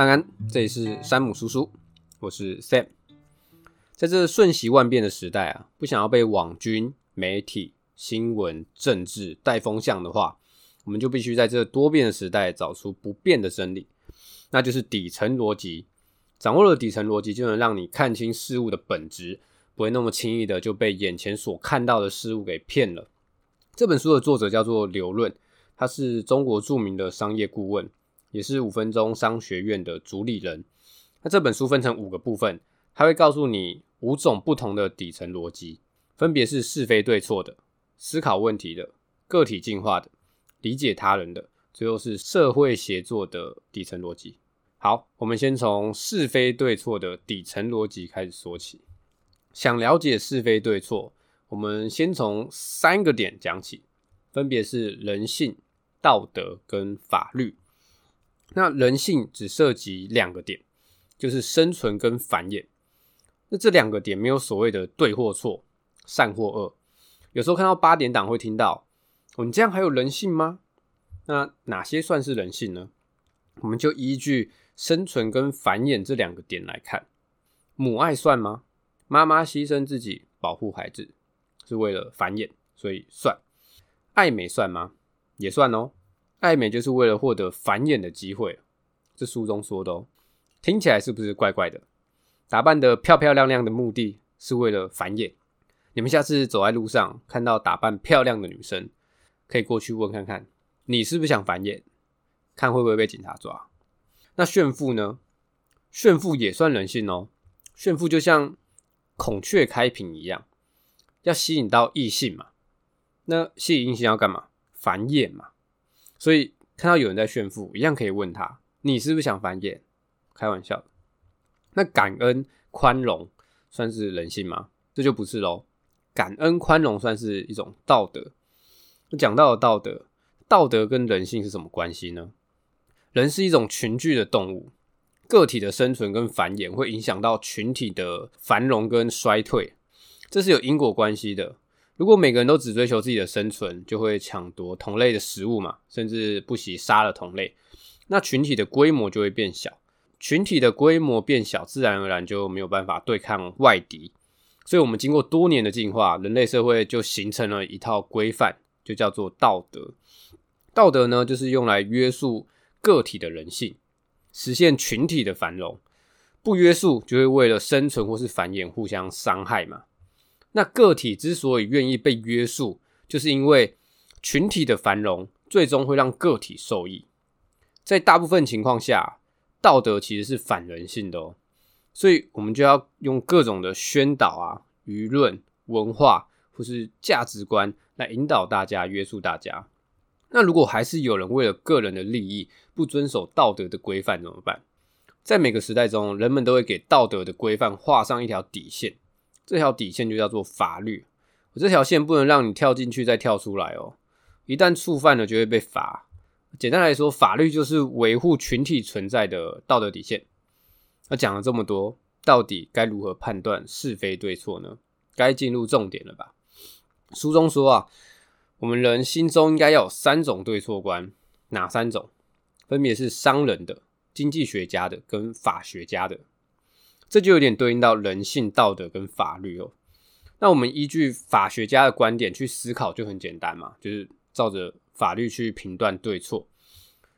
安安，这里是山姆叔叔，我是 Sam。在这瞬息万变的时代啊，不想要被网军、媒体、新闻、政治带风向的话，我们就必须在这多变的时代找出不变的真理，那就是底层逻辑。掌握了底层逻辑，就能让你看清事物的本质，不会那么轻易的就被眼前所看到的事物给骗了。这本书的作者叫做刘润，他是中国著名的商业顾问。也是五分钟商学院的主理人。那这本书分成五个部分，他会告诉你五种不同的底层逻辑，分别是是非对错的、思考问题的、个体进化的、理解他人的，最后是社会协作的底层逻辑。好，我们先从是非对错的底层逻辑开始说起。想了解是非对错，我们先从三个点讲起，分别是人性、道德跟法律。那人性只涉及两个点，就是生存跟繁衍。那这两个点没有所谓的对或错、善或恶。有时候看到八点档会听到：“哦，你这样还有人性吗？”那哪些算是人性呢？我们就依据生存跟繁衍这两个点来看。母爱算吗？妈妈牺牲自己保护孩子是为了繁衍，所以算。爱美算吗？也算哦。爱美就是为了获得繁衍的机会，这书中说的哦，听起来是不是怪怪的？打扮得漂漂亮亮的目的是为了繁衍。你们下次走在路上看到打扮漂亮的女生，可以过去问看看，你是不是想繁衍？看会不会被警察抓？那炫富呢？炫富也算人性哦。炫富就像孔雀开屏一样，要吸引到异性嘛。那吸引异性要干嘛？繁衍嘛。所以看到有人在炫富，一样可以问他：你是不是想繁衍？开玩笑。那感恩宽容算是人性吗？这就不是喽。感恩宽容算是一种道德。讲到了道德，道德跟人性是什么关系呢？人是一种群居的动物，个体的生存跟繁衍会影响到群体的繁荣跟衰退，这是有因果关系的。如果每个人都只追求自己的生存，就会抢夺同类的食物嘛，甚至不惜杀了同类，那群体的规模就会变小。群体的规模变小，自然而然就没有办法对抗外敌。所以，我们经过多年的进化，人类社会就形成了一套规范，就叫做道德。道德呢，就是用来约束个体的人性，实现群体的繁荣。不约束，就会为了生存或是繁衍互相伤害嘛。那个体之所以愿意被约束，就是因为群体的繁荣最终会让个体受益。在大部分情况下，道德其实是反人性的哦，所以我们就要用各种的宣导啊、舆论、文化或是价值观来引导大家、约束大家。那如果还是有人为了个人的利益不遵守道德的规范怎么办？在每个时代中，人们都会给道德的规范画上一条底线。这条底线就叫做法律，我这条线不能让你跳进去再跳出来哦。一旦触犯了，就会被罚。简单来说，法律就是维护群体存在的道德底线。那讲了这么多，到底该如何判断是非对错呢？该进入重点了吧？书中说啊，我们人心中应该要有三种对错观，哪三种？分别是商人的、经济学家的跟法学家的。这就有点对应到人性、道德跟法律哦。那我们依据法学家的观点去思考就很简单嘛，就是照着法律去评断对错。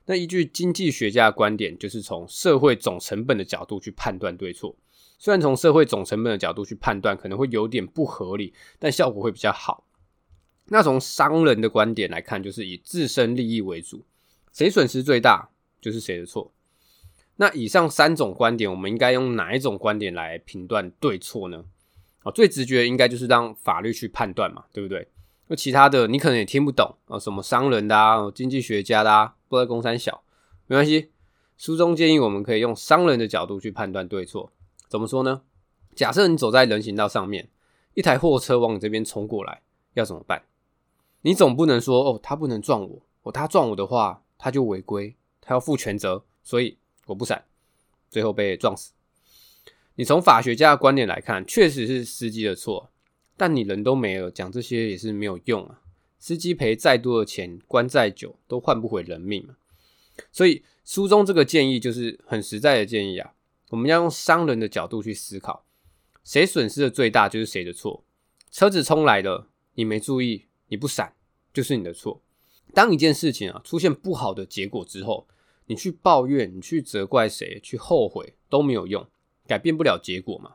那依据经济学家的观点，就是从社会总成本的角度去判断对错。虽然从社会总成本的角度去判断可能会有点不合理，但效果会比较好。那从商人的观点来看，就是以自身利益为主，谁损失最大就是谁的错。那以上三种观点，我们应该用哪一种观点来评断对错呢？啊，最直觉应该就是让法律去判断嘛，对不对？那其他的你可能也听不懂啊，什么商人的啊，经济学家的啊，不知道公三小，没关系。书中建议我们可以用商人的角度去判断对错。怎么说呢？假设你走在人行道上面，一台货车往你这边冲过来，要怎么办？你总不能说哦，他不能撞我，哦，他撞我的话，他就违规，他要负全责，所以。我不闪，最后被撞死。你从法学家的观点来看，确实是司机的错，但你人都没了，讲这些也是没有用啊。司机赔再多的钱，关再久，都换不回人命嘛。所以书中这个建议就是很实在的建议啊，我们要用商人的角度去思考，谁损失的最大就是谁的错。车子冲来了，你没注意，你不闪，就是你的错。当一件事情啊出现不好的结果之后，你去抱怨，你去责怪谁，去后悔都没有用，改变不了结果嘛。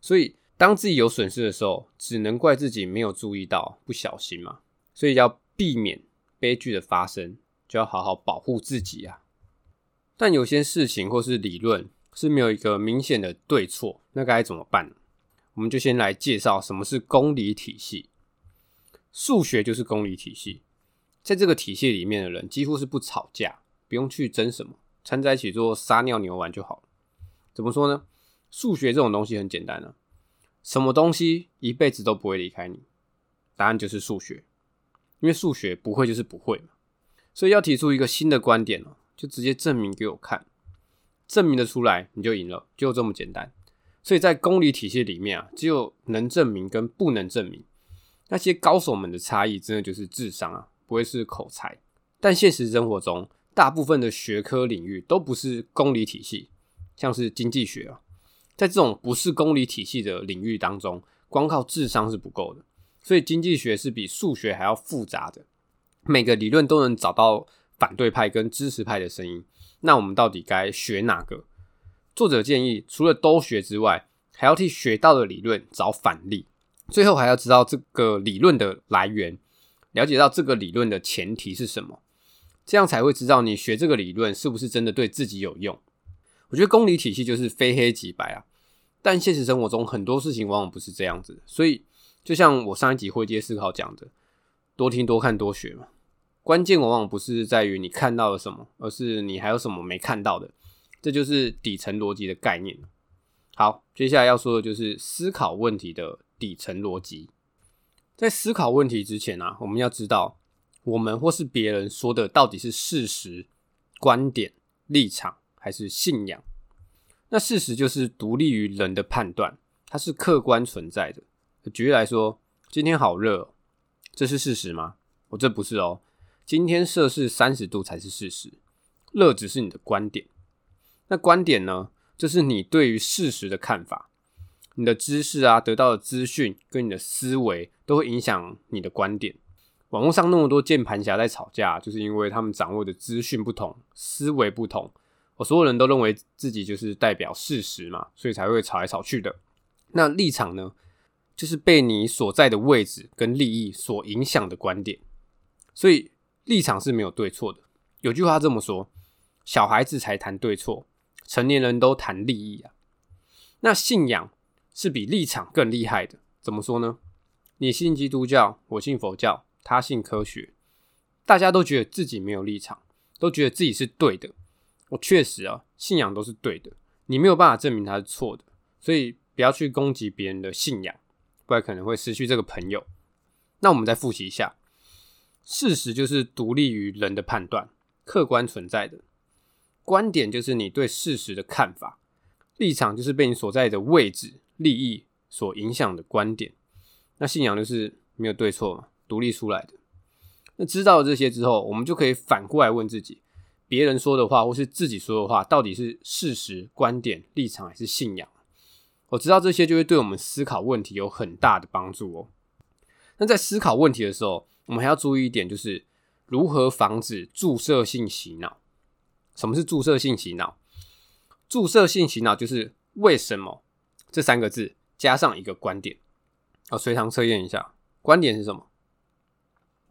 所以当自己有损失的时候，只能怪自己没有注意到，不小心嘛。所以要避免悲剧的发生，就要好好保护自己啊。但有些事情或是理论是没有一个明显的对错，那该怎么办？我们就先来介绍什么是公理体系。数学就是公理体系，在这个体系里面的人几乎是不吵架，不用去争什么，掺在一起做撒尿牛丸就好了。怎么说呢？数学这种东西很简单啊，什么东西一辈子都不会离开你？答案就是数学，因为数学不会就是不会嘛。所以要提出一个新的观点哦，就直接证明给我看，证明得出来你就赢了，就这么简单。所以在公理体系里面啊，只有能证明跟不能证明。那些高手们的差异，真的就是智商啊，不会是口才。但现实生活中，大部分的学科领域都不是公理体系，像是经济学啊，在这种不是公理体系的领域当中，光靠智商是不够的。所以经济学是比数学还要复杂的，每个理论都能找到反对派跟支持派的声音。那我们到底该学哪个？作者建议，除了都学之外，还要替学到的理论找反例，最后还要知道这个理论的来源，了解到这个理论的前提是什么，这样才会知道你学这个理论是不是真的对自己有用。我觉得公理体系就是非黑即白啊，但现实生活中很多事情往往不是这样子，所以就像我上一集会接思考讲的，多听多看多学嘛，关键往往不是在于你看到了什么，而是你还有什么没看到的。这就是底层逻辑的概念。好，接下来要说的就是思考问题的底层逻辑。在思考问题之前啊，我们要知道我们或是别人说的到底是事实、观点、立场还是信仰。那事实就是独立于人的判断，它是客观存在的。举例来说，今天好热喔，这是事实吗？我这不是喔，今天摄氏三十度才是事实，热只是你的观点。那观点呢？就是你对于事实的看法，你的知识啊，得到的资讯跟你的思维都会影响你的观点。网络上那么多键盘侠在吵架，就是因为他们掌握的资讯不同，思维不同。我所有人都认为自己就是代表事实嘛，所以才会吵来吵去的。那立场呢？就是被你所在的位置跟利益所影响的观点。所以立场是没有对错的。有句话这么说：小孩子才谈对错。成年人都谈利益啊，那信仰是比立场更厉害的。怎么说呢？你信基督教，我信佛教，他信科学，大家都觉得自己没有立场，都觉得自己是对的。我确实啊，信仰都是对的，你没有办法证明他是错的。所以不要去攻击别人的信仰，不然可能会失去这个朋友。那我们再复习一下，事实就是独立于人的判断，客观存在的。观点就是你对事实的看法，立场就是被你所在的位置、利益所影响的观点。那信仰就是没有对错嘛，独立出来的。那知道了这些之后，我们就可以反过来问自己：别人说的话或是自己说的话，到底是事实、观点、立场还是信仰？我知道这些就会对我们思考问题有很大的帮助哦。那在思考问题的时候，我们还要注意一点，就是如何防止注射性洗脑。什么是注射性洗脑？注射性洗脑就是为什么这三个字加上一个观点。我随堂测验一下，观点是什么？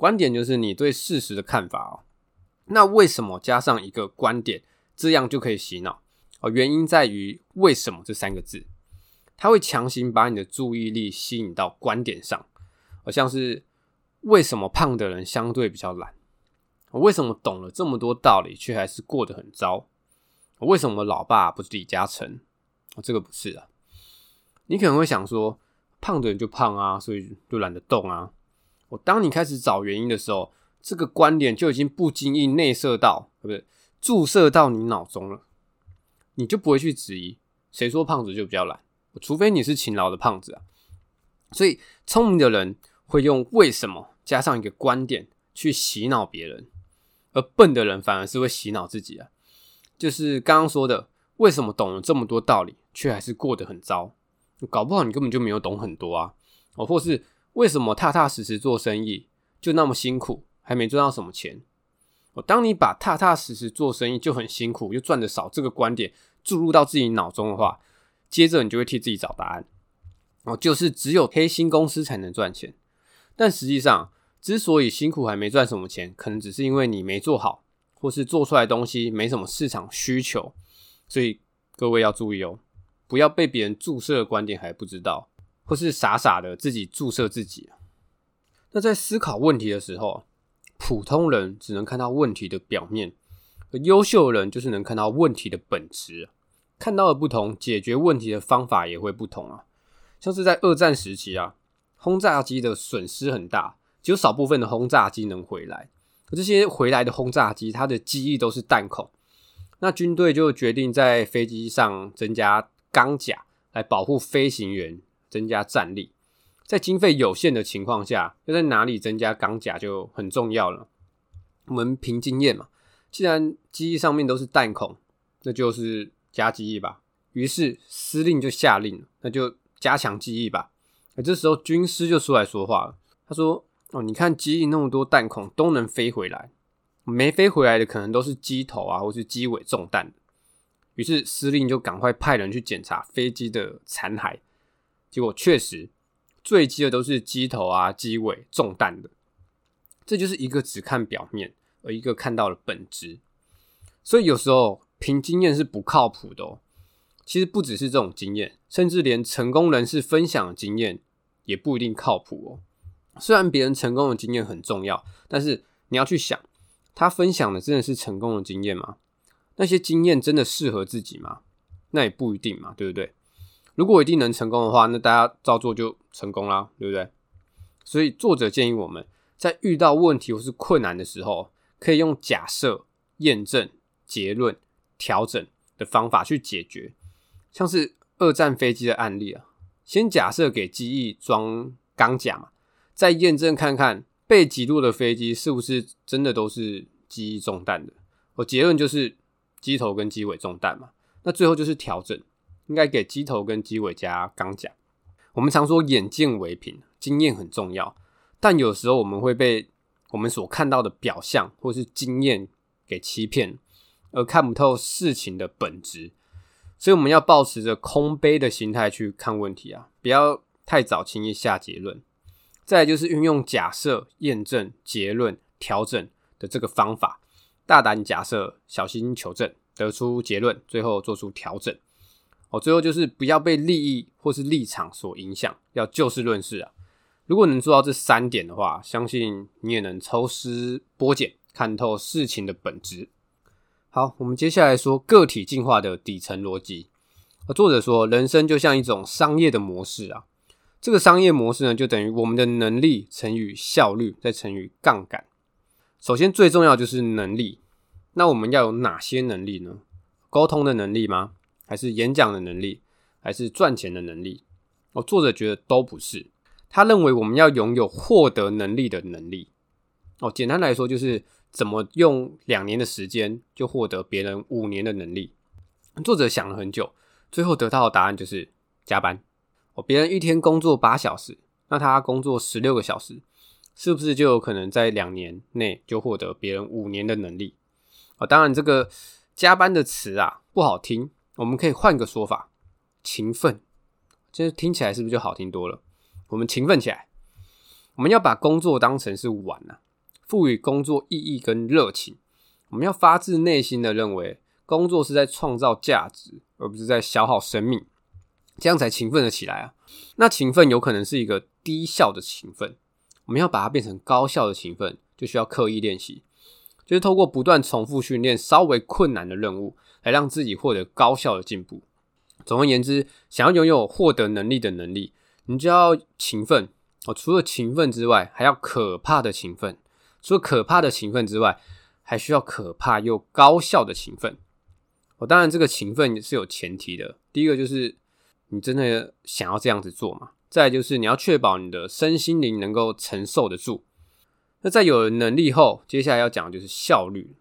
观点就是你对事实的看法哦。那为什么加上一个观点，这样就可以洗脑？哦，原因在于为什么这三个字，它会强行把你的注意力吸引到观点上，好像是为什么胖的人相对比较懒。我为什么懂了这么多道理，却还是过得很糟？我为什么老爸不是李嘉诚？这个不是啊。你可能会想说，胖的人就胖啊，所以就懒得动啊。我当你开始找原因的时候，这个观点就已经不经意内射到，不对，注射到你脑中了，你就不会去质疑，谁说胖子就比较懒？除非你是勤劳的胖子啊。所以聪明的人会用为什么加上一个观点去洗脑别人。而笨的人反而是会洗脑自己啊。就是刚刚说的，为什么懂了这么多道理，却还是过得很糟？搞不好你根本就没有懂很多啊。哦，或是为什么踏踏实实做生意就那么辛苦，还没赚到什么钱？哦，当你把踏踏实实做生意就很辛苦，又赚的少这个观点注入到自己脑中的话，接着你就会替自己找答案。哦，就是只有黑心公司才能赚钱。但实际上，之所以辛苦还没赚什么钱，可能只是因为你没做好，或是做出来东西没什么市场需求。所以各位要注意哦，不要被别人注射的观点还不知道，或是傻傻的自己注射自己。那在思考问题的时候，普通人只能看到问题的表面，而优秀人就是能看到问题的本质。看到的不同，解决问题的方法也会不同啊。像是在二战时期啊，轰炸机的损失很大，只有少部分的轰炸机能回来。可这些回来的轰炸机，它的机翼都是弹孔，那军队就决定在飞机上增加钢甲来保护飞行员，增加战力。在经费有限的情况下，要在哪里增加钢甲就很重要了。我们凭经验嘛，既然机翼上面都是弹孔，那就是加机翼吧。于是司令就下令，那就加强机翼吧。而这时候军师就出来说话了，他说：“哦，你看机翼那么多弹孔都能飞回来，没飞回来的可能都是机头啊，或是机尾中弹。”于是司令就赶快派人去检查飞机的残骸，结果确实。坠机的都是机头啊、机尾中弹的，这就是一个只看表面，而一个看到了本质。所以有时候凭经验是不靠谱的哦。其实不只是这种经验，甚至连成功人士分享的经验也不一定靠谱哦。虽然别人成功的经验很重要，但是你要去想，他分享的真的是成功的经验吗？那些经验真的适合自己吗？那也不一定嘛，对不对？如果一定能成功的话，那大家照做就成功啦，对不对？所以作者建议我们在遇到问题或是困难的时候，可以用假设、验证、结论、调整的方法去解决。像是二战飞机的案例啊，先假设给机翼装钢甲嘛，再验证看看被击落的飞机是不是真的都是机翼中弹的。我结论就是机头跟机尾中弹嘛，那最后就是调整。应该给机头跟机尾加钢甲。我们常说眼见为凭，经验很重要，但有时候我们会被我们所看到的表象或是经验给欺骗，而看不透事情的本质。所以我们要保持着空杯的心态去看问题啊，不要太早轻易下结论。再来就是运用假设、验证、结论、调整的这个方法，大胆假设，小心求证，得出结论，最后做出调整。哦，最后就是不要被利益或是立场所影响，要就事论事啊。如果能做到这三点的话，相信你也能抽丝剥茧，看透事情的本质。好，我们接下来说个体进化的底层逻辑。作者说，人生就像一种商业的模式啊。这个商业模式呢，就等于我们的能力乘以效率，再乘以杠杆。首先，最重要就是能力。那我们要有哪些能力呢？沟通的能力吗？还是演讲的能力，还是赚钱的能力？哦，作者觉得都不是。他认为我们要拥有获得能力的能力。哦，简单来说就是怎么用两年的时间就获得别人五年的能力。作者想了很久，最后得到的答案就是加班。哦，别人一天工作八小时，那他工作十六个小时，是不是就有可能在两年内就获得别人五年的能力？哦，当然这个加班的词啊不好听。我们可以换个说法，勤奋，这听起来是不是就好听多了？我们勤奋起来，我们要把工作当成是玩啊，赋予工作意义跟热情。我们要发自内心的认为，工作是在创造价值，而不是在消耗生命，这样才勤奋的起来啊。那勤奋有可能是一个低效的勤奋，我们要把它变成高效的勤奋，就需要刻意练习。就是透过不断重复训练稍微困难的任务，来让自己获得高效的进步。总而言之，想要拥有获得能力的能力，你就要勤奋哦。除了勤奋之外，还要可怕的勤奋。除了可怕的勤奋之外，还需要可怕又高效的勤奋。哦，当然这个勤奋是有前提的。第一个就是你真的想要这样子做嘛？再就是你要确保你的身心灵能够承受得住。那在有了能力后，接下来要讲的就是效率。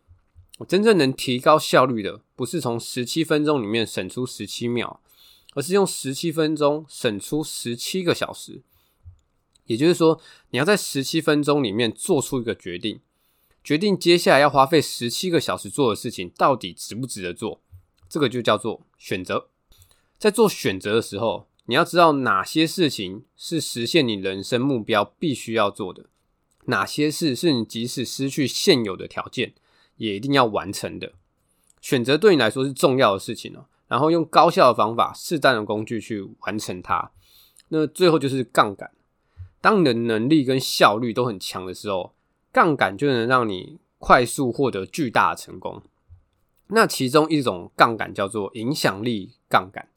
真正能提高效率的，不是从十七分钟里面省出十七秒，而是用十七分钟省出十七个小时。也就是说，你要在十七分钟里面做出一个决定，决定接下来要花费十七个小时做的事情到底值不值得做。这个就叫做选择。在做选择的时候，你要知道哪些事情是实现你人生目标必须要做的，哪些事是你即使失去现有的条件，也一定要完成的。选择对你来说是重要的事情哦，然后用高效的方法、适当的工具去完成它。那最后就是杠杆。当你的能力跟效率都很强的时候，杠杆就能让你快速获得巨大的成功。那其中一种杠杆叫做影响力杠杆。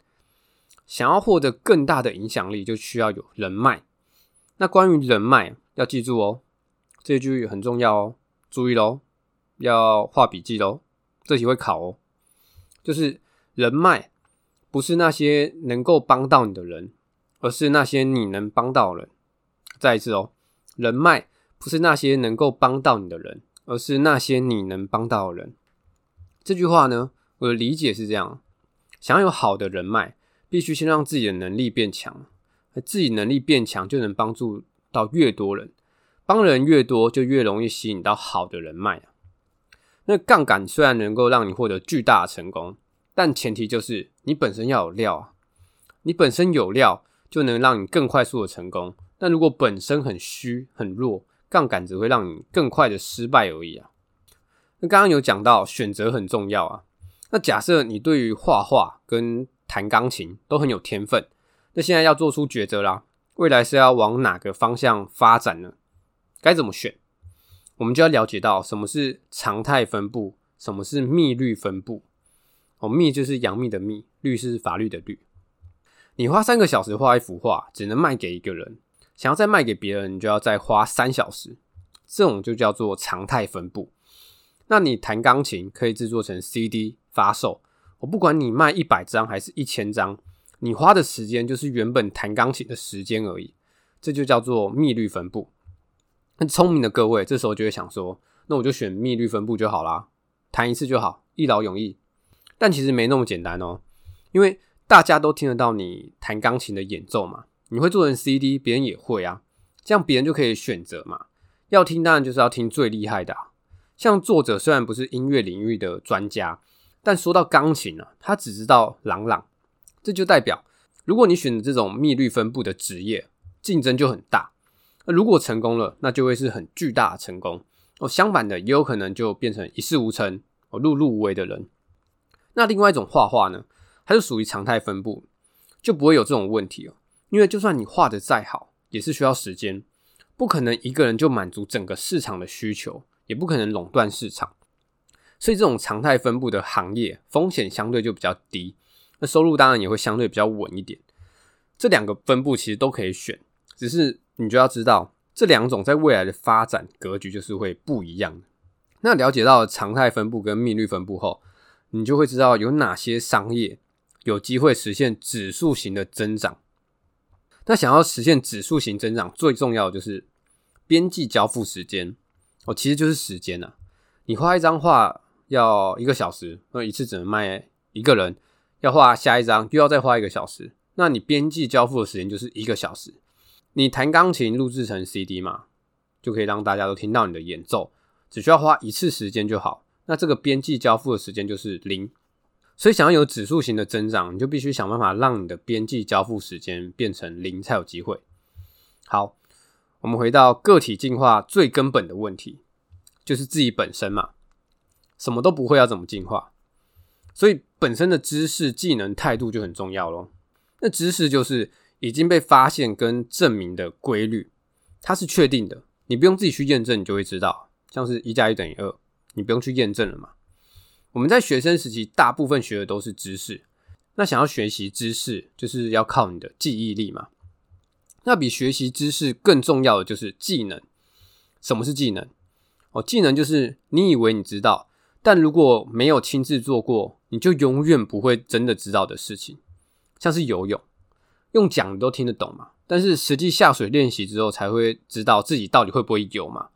想要获得更大的影响力，就需要有人脉。那关于人脉，要记住哦，这句很重要哦，注意喽。要画笔记喽，这题会考哦。就是人脉不是那些能够帮到你的人，而是那些你能帮到的人。再一次哦，人脉不是那些能够帮到你的人，而是那些你能帮到的人。这句话呢，我的理解是这样：想要有好的人脉，必须先让自己的能力变强，自己能力变强，就能帮助到越多人，帮人越多，就越容易吸引到好的人脉啊。那杠杆虽然能够让你获得巨大的成功，但前提就是你本身要有料啊。你本身有料，就能让你更快速的成功。但如果本身很虚很弱，杠杆只会让你更快的失败而已啊。那刚刚有讲到选择很重要啊。那假设你对于画画跟弹钢琴都很有天分，那现在要做出抉择啦。未来是要往哪个方向发展呢？该怎么选？我们就要了解到什么是常态分布，什么是幂律分布。哦，幂就是杨幂的幂，律是法律的律。你花三个小时画一幅画，只能卖给一个人。想要再卖给别人，你就要再花三小时。这种就叫做常态分布。那你弹钢琴可以制作成 CD 发售，我不管你卖一百张还是一千张，你花的时间就是原本弹钢琴的时间而已。这就叫做幂律分布。聪明的各位，这时候就会想说：“那我就选幂律分布就好啦，弹一次就好，一劳永逸。”但其实没那么简单哦，因为大家都听得到你弹钢琴的演奏嘛，你会做成 CD，别人也会啊，这样别人就可以选择嘛。要听当然就是要听最厉害的。像作者虽然不是音乐领域的专家，但说到钢琴啊，他只知道朗朗，这就代表如果你选择这种幂律分布的职业，竞争就很大。那如果成功了，那就会是很巨大的成功哦。相反的，也有可能就变成一事无成哦，碌碌无为的人。那另外一种画画呢，它是属于常态分布，就不会有这种问题哦。因为就算你画的再好，也是需要时间，不可能一个人就满足整个市场的需求，也不可能垄断市场。所以这种常态分布的行业，风险相对就比较低，那收入当然也会相对比较稳一点。这两个分布其实都可以选，只是。你就要知道，这两种在未来的发展格局就是会不一样的。那了解到常态分布跟幂律分布后，你就会知道有哪些商业有机会实现指数型的增长。那想要实现指数型增长，最重要的就是边际交付时间哦，其实就是时间啊。你画一张画要一个小时，那一次只能卖一个人；要画下一张又要再花一个小时，那你边际交付的时间就是一个小时。你弹钢琴录制成 CD 嘛，就可以让大家都听到你的演奏，只需要花一次时间就好。那这个边际交付的时间就是零。所以想要有指数型的增长，你就必须想办法让你的边际交付时间变成零才有机会。好，我们回到个体进化最根本的问题，就是自己本身嘛，什么都不会要怎么进化？所以本身的知识、技能、态度就很重要咯。那知识就是。已经被发现跟证明的规律，它是确定的，你不用自己去验证，你就会知道。像是一加一等于二，你不用去验证了嘛。我们在学生时期，大部分学的都是知识，那想要学习知识，就是要靠你的记忆力嘛。那比学习知识更重要的就是技能。什么是技能？哦，技能就是你以为你知道，但如果没有亲自做过，你就永远不会真的知道的事情。像是游泳。用讲的都听得懂嘛，但是实际下水练习之后，才会知道自己到底会不会游嘛。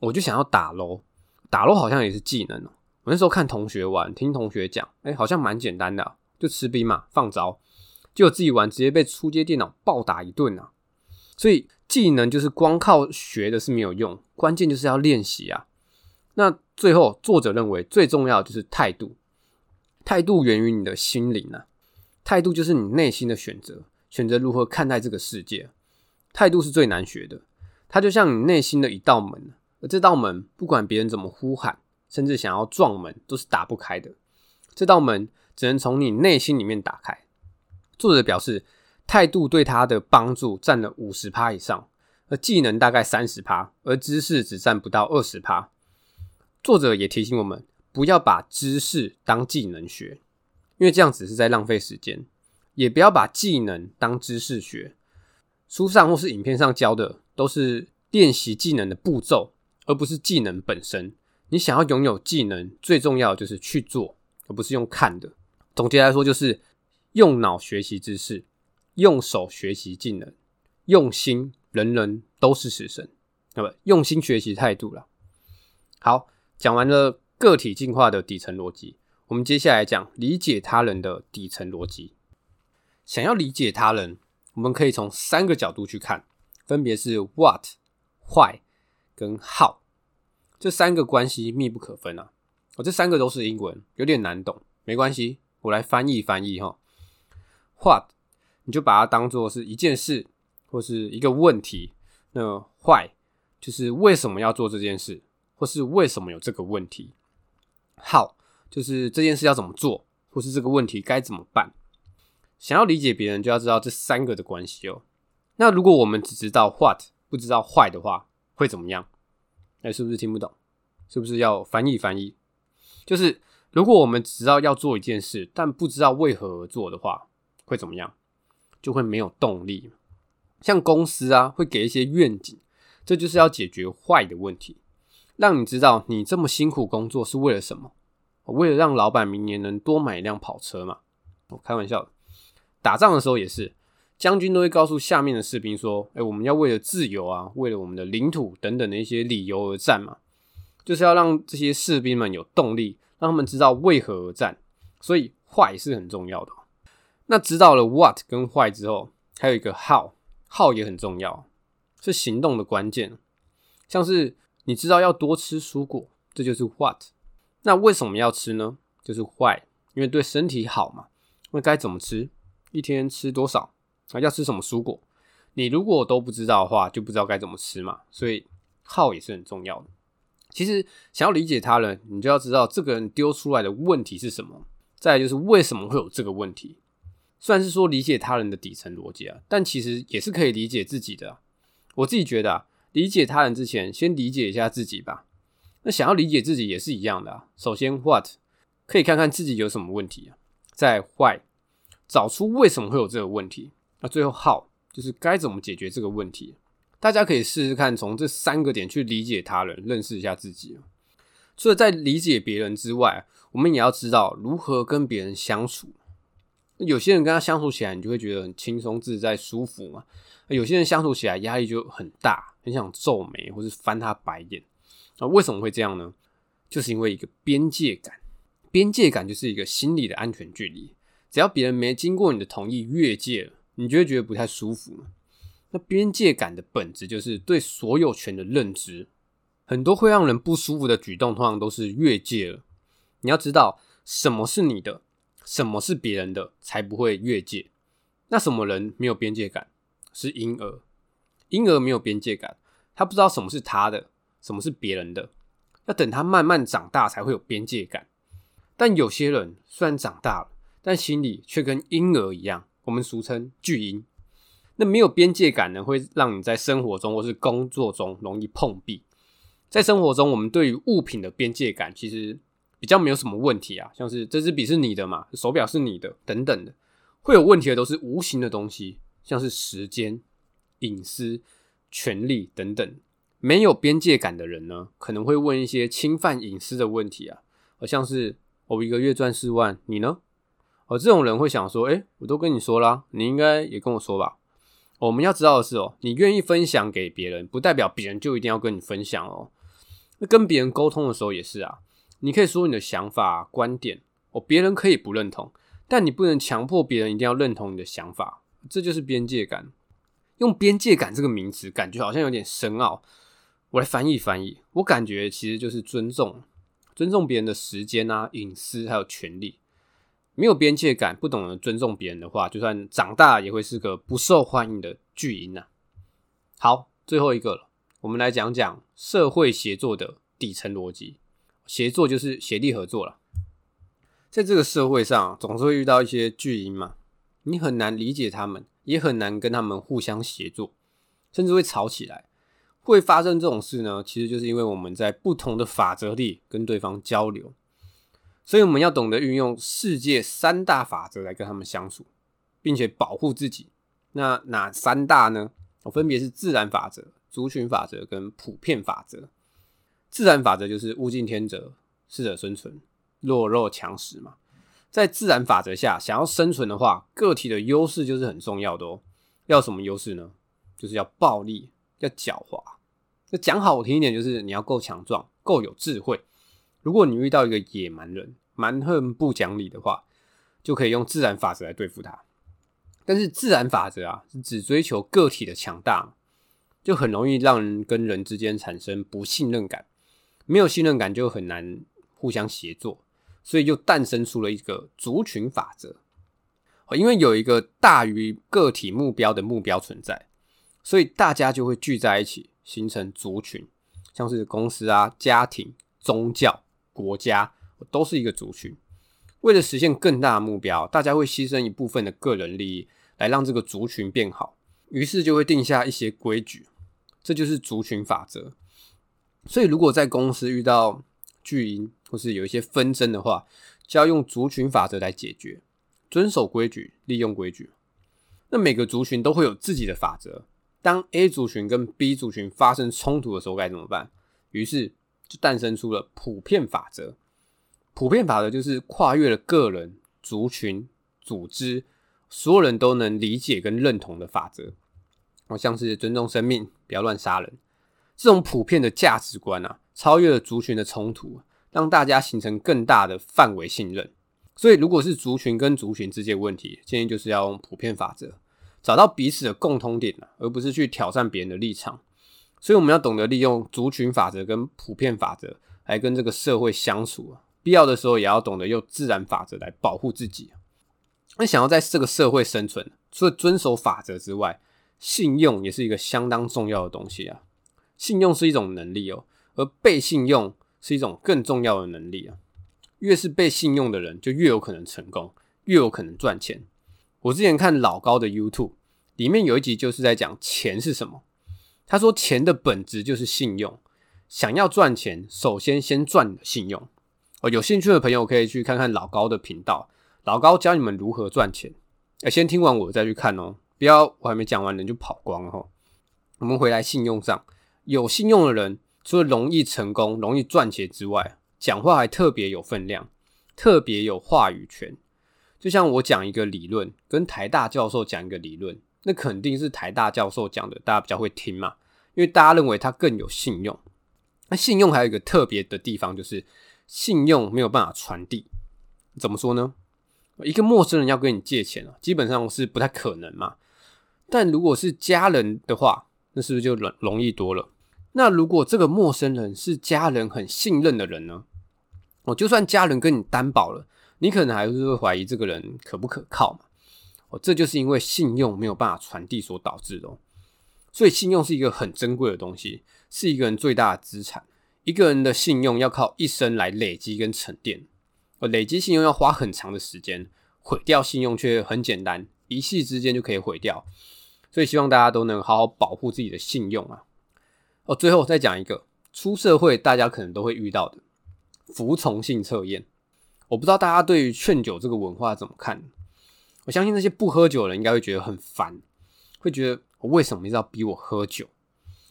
我就想要打楼，打楼好像也是技能哦。我那时候看同学玩，听同学讲，哎、好像蛮简单的、就吃兵嘛，放招。结果自己玩，直接被初阶电脑暴打一顿啊！所以技能就是光靠学的是没有用，关键就是要练习啊。那最后作者认为最重要的就是态度，态度源于你的心灵啊，态度就是你内心的选择，选择如何看待这个世界。态度是最难学的，它就像你内心的一道门，而这道门不管别人怎么呼喊，甚至想要撞门，都是打不开的。这道门只能从你内心里面打开。作者表示，态度对他的帮助占了五十趴以上，而技能大概三十趴，而知识只占不到二十趴。作者也提醒我们，不要把知识当技能学，因为这样只是在浪费时间；也不要把技能当知识学。书上或是影片上教的都是练习技能的步骤，而不是技能本身。你想要拥有技能，最重要的就是去做，而不是用看的。总结来说，就是。用脑学习知识，用手学习技能，用心，人人都是死神。那么，用心学习态度了。好，讲完了个体进化的底层逻辑，我们接下来讲理解他人的底层逻辑。想要理解他人，我们可以从三个角度去看，分别是 what、why 跟 how，这三个关系密不可分啊。哦，这三个都是英文，有点难懂，没关系，我来翻译翻译哈。What，你就把它当做是一件事或是一个问题。那 Why 就是为什么要做这件事，或是为什么有这个问题。How 就是这件事要怎么做，或是这个问题该怎么办。想要理解别人，就要知道这三个的关系哦。那如果我们只知道 What，不知道 Why 的话，会怎么样？哎，是不是听不懂？是不是要翻译翻译？就是如果我们只知道要做一件事，但不知道为何而做的话。会怎么样？就会没有动力。像公司啊，会给一些愿景，这就是要解决坏的问题，让你知道你这么辛苦工作是为了什么？为了让老板明年能多买一辆跑车嘛？我开玩笑的。打仗的时候也是，将军都会告诉下面的士兵说：“哎，我们要为了自由啊，为了我们的领土等等的一些理由而战嘛。”就是要让这些士兵们有动力，让他们知道为何而战。所以坏是很重要的。那知道了 what 跟坏之后，还有一个 how，how 也很重要，是行动的关键。像是你知道要多吃蔬果，这就是 what。那为什么要吃呢？就是 why，因为对身体好嘛。那该怎么吃？一天吃多少？啊，要吃什么蔬果？你如果都不知道的话，就不知道该怎么吃嘛。所以号也是很重要的。其实想要理解他人，你就要知道这个人丢出来的问题是什么，再就是为什么会有这个问题。虽然是说理解他人的底层逻辑啊，但其实也是可以理解自己的。我自己觉得啊，理解他人之前，先理解一下自己吧。那想要理解自己也是一样的啊。首先，what 可以看看自己有什么问题啊，再 why 找出为什么会有这个问题。那最后 how 就是该怎么解决这个问题。大家可以试试看，从这三个点去理解他人，认识一下自己。除了在理解别人之外，我们也要知道如何跟别人相处。有些人跟他相处起来，你就会觉得很轻松自在、舒服嘛。有些人相处起来压力就很大，很想皱眉或是翻他白眼。啊，为什么会这样呢？就是因为一个边界感。边界感就是一个心理的安全距离。只要别人没经过你的同意越界了，你就会觉得不太舒服。那边界感的本质就是对所有权的认知。很多会让人不舒服的举动，通常都是越界了。你要知道什么是你的。什么是别人的，才不会越界？那什么人没有边界感？是婴儿。婴儿没有边界感，他不知道什么是他的，什么是别人的。要等他慢慢长大，才会有边界感。但有些人虽然长大了，但心里却跟婴儿一样，我们俗称巨婴。那没有边界感呢，会让你在生活中或是工作中容易碰壁。在生活中，我们对于物品的边界感，其实。比较没有什么问题啊，像是这支笔是你的嘛，手表是你的等等的，会有问题的都是无形的东西，像是时间、隐私、权利等等。没有边界感的人呢，可能会问一些侵犯隐私的问题啊，好像是我一个月赚四万，你呢？而这种人会想说，诶，我都跟你说啦，你应该也跟我说吧。我们要知道的是哦，你愿意分享给别人，不代表别人就一定要跟你分享哦。那跟别人沟通的时候也是啊，你可以说你的想法、观点，哦，别人可以不认同，但你不能强迫别人一定要认同你的想法，这就是边界感。用边界感这个名词，感觉好像有点深奥。我来翻译翻译，我感觉其实就是尊重，尊重别人的时间啊、隐私还有权利。没有边界感，不懂得尊重别人的话，就算长大也会是个不受欢迎的巨婴啊。好，最后一个了，我们来讲讲社会协作的底层逻辑。协作就是协力合作了。在这个社会上，总是会遇到一些巨婴嘛，你很难理解他们，也很难跟他们互相协作，甚至会吵起来。会发生这种事呢，其实就是因为我们在不同的法则里跟对方交流。所以我们要懂得运用世界三大法则来跟他们相处，并且保护自己。那哪三大呢？我分别是自然法则、族群法则跟普遍法则。自然法则就是物竞天择、适者生存、弱肉强食嘛。在自然法则下，想要生存的话，个体的优势就是很重要的哦。要什么优势呢？就是要暴力、要狡猾。那讲好听一点，就是你要够强壮、够有智慧。如果你遇到一个野蛮人，蛮横不讲理的话，就可以用自然法则来对付他。但是自然法则啊，是只追求个体的强大，就很容易让人跟人之间产生不信任感。没有信任感，就很难互相协作，所以就诞生出了一个族群法则。因为有一个大于个体目标的目标存在，所以大家就会聚在一起，形成族群，像是公司啊、家庭、宗教。国家都是一个族群，为了实现更大的目标，大家会牺牲一部分的个人利益来让这个族群变好，于是就会定下一些规矩，这就是族群法则。所以，如果在公司遇到巨婴或是有一些纷争的话，就要用族群法则来解决，遵守规矩，利用规矩。那每个族群都会有自己的法则，当 A 族群跟 B 族群发生冲突的时候该怎么办？于是。就诞生出了普遍法则。普遍法则就是跨越了个人、族群、组织，所有人都能理解跟认同的法则。好像是尊重生命，不要乱杀人。这种普遍的价值观啊，超越了族群的冲突，让大家形成更大的范围信任。所以，如果是族群跟族群之间问题，建议就是要用普遍法则，找到彼此的共通点，而不是去挑战别人的立场。所以我们要懂得利用族群法则跟普遍法则来跟这个社会相处，必要的时候也要懂得用自然法则来保护自己。那想要在这个社会生存，除了遵守法则之外，信用也是一个相当重要的东西啊。信用是一种能力哦，而被信用是一种更重要的能力啊。越是被信用的人，就越有可能成功，越有可能赚钱。我之前看老高的 YouTube，里面有一集就是在讲钱是什么。他说：“钱的本质就是信用。想要赚钱，首先先赚信用。哦，有兴趣的朋友可以去看看老高的频道，老高教你们如何赚钱。哎，先听完我再去看哦，不要我还没讲完人就跑光了哦。我们回来信用上，有信用的人，除了容易成功、容易赚钱之外，讲话还特别有分量，特别有话语权。就像我讲一个理论，跟台大教授讲一个理论。”那肯定是台大教授讲的，大家比较会听嘛，因为大家认为他更有信用。那信用还有一个特别的地方，就是信用没有办法传递。怎么说呢？一个陌生人要跟你借钱啊，基本上是不太可能嘛。但如果是家人的话，那是不是就容容易多了？那如果这个陌生人是家人很信任的人呢？哦，就算家人跟你担保了，你可能还是会怀疑这个人可不可靠嘛。这就是因为信用没有办法传递所导致的哦，所以信用是一个很珍贵的东西，是一个人最大的资产。一个人的信用要靠一生来累积跟沉淀，而累积信用要花很长的时间，毁掉信用却很简单，一夕之间就可以毁掉。所以希望大家都能好好保护自己的信用啊！哦，最后再讲一个出社会大家可能都会遇到的服从性测验。我不知道大家对于劝酒这个文化怎么看？我相信那些不喝酒的人应该会觉得很烦，会觉得我为什么一直要逼我喝酒？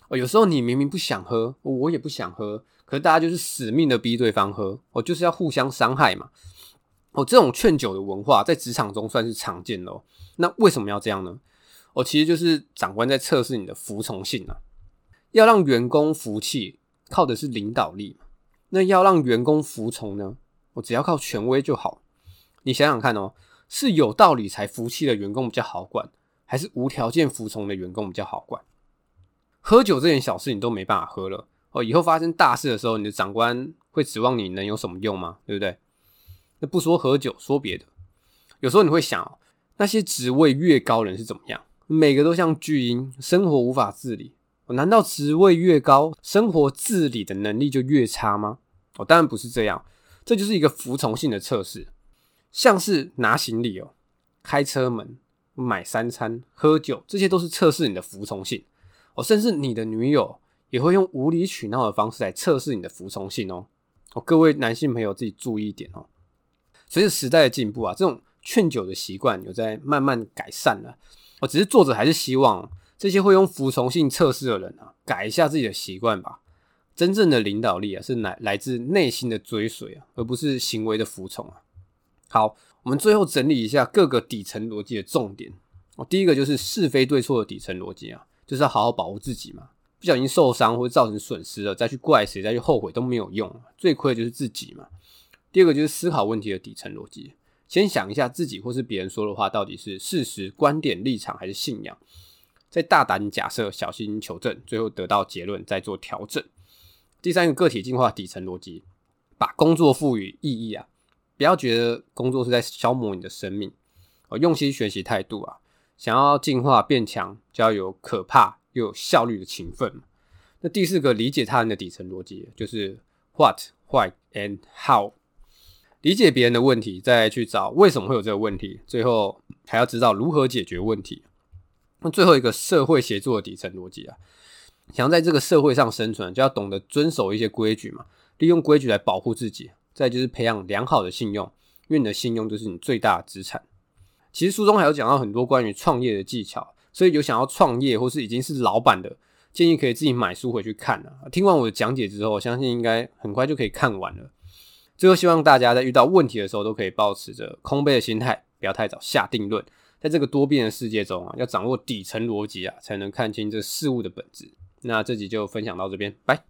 哦，有时候你明明不想喝，我也不想喝，可是大家就是死命的逼对方喝，哦，就是要互相伤害嘛。哦，这种劝酒的文化在职场中算是常见的哦。那为什么要这样呢？哦，其实就是长官在测试你的服从性啊，要让员工服气，靠的是领导力。那要让员工服从呢？我只要靠权威就好。你想想看哦，是有道理才服气的员工比较好管，还是无条件服从的员工比较好管？喝酒这点小事你都没办法喝了哦，以后发生大事的时候，你的长官会指望你能有什么用吗？对不对？那不说喝酒，说别的。有时候你会想，那些职位越高人是怎么样？每个都像巨婴，生活无法自理。难道职位越高，生活自理的能力就越差吗？哦，当然不是这样，这就是一个服从性的测试，像是拿行李哦、开车门、买三餐、喝酒，这些都是测试你的服从性哦。甚至你的女友也会用无理取闹的方式来测试你的服从性哦。哦，各位男性朋友自己注意一点哦。随着时代的进步啊，这种劝酒的习惯有在慢慢改善了。哦，只是作者还是希望这些会用服从性测试的人啊，改一下自己的习惯吧。真正的领导力啊，是来来自内心的追随啊，而不是行为的服从啊。好，我们最后整理一下各个底层逻辑的重点。哦，第一个就是是非对错的底层逻辑啊，就是要好好保护自己嘛。不小心受伤或者造成损失了，再去怪谁，再去后悔都没有用，最亏的就是自己嘛。第二个就是思考问题的底层逻辑，先想一下自己或是别人说的话到底是事实、观点、立场还是信仰，再大胆假设，小心求证，最后得到结论，再做调整。第三个个体进化底层逻辑，把工作赋予意义啊，不要觉得工作是在消磨你的生命，哦，用心学习态度啊，想要进化变强，就要有可怕又有效率的勤奋。那第四个理解他人的底层逻辑，就是 what、why and how，理解别人的问题，再去找为什么会有这个问题，最后还要知道如何解决问题。那最后一个社会协作的底层逻辑啊。想要在这个社会上生存，就要懂得遵守一些规矩嘛，利用规矩来保护自己。再就是培养良好的信用，因为你的信用就是你最大的资产。其实书中还有讲到很多关于创业的技巧，所以有想要创业或是已经是老板的，建议可以自己买书回去看啊。听完我的讲解之后，我相信应该很快就可以看完了。最后希望大家在遇到问题的时候，都可以保持着空杯的心态，不要太早下定论。在这个多变的世界中啊，要掌握底层逻辑啊，才能看清这事物的本质。那这集就分享到这边，拜。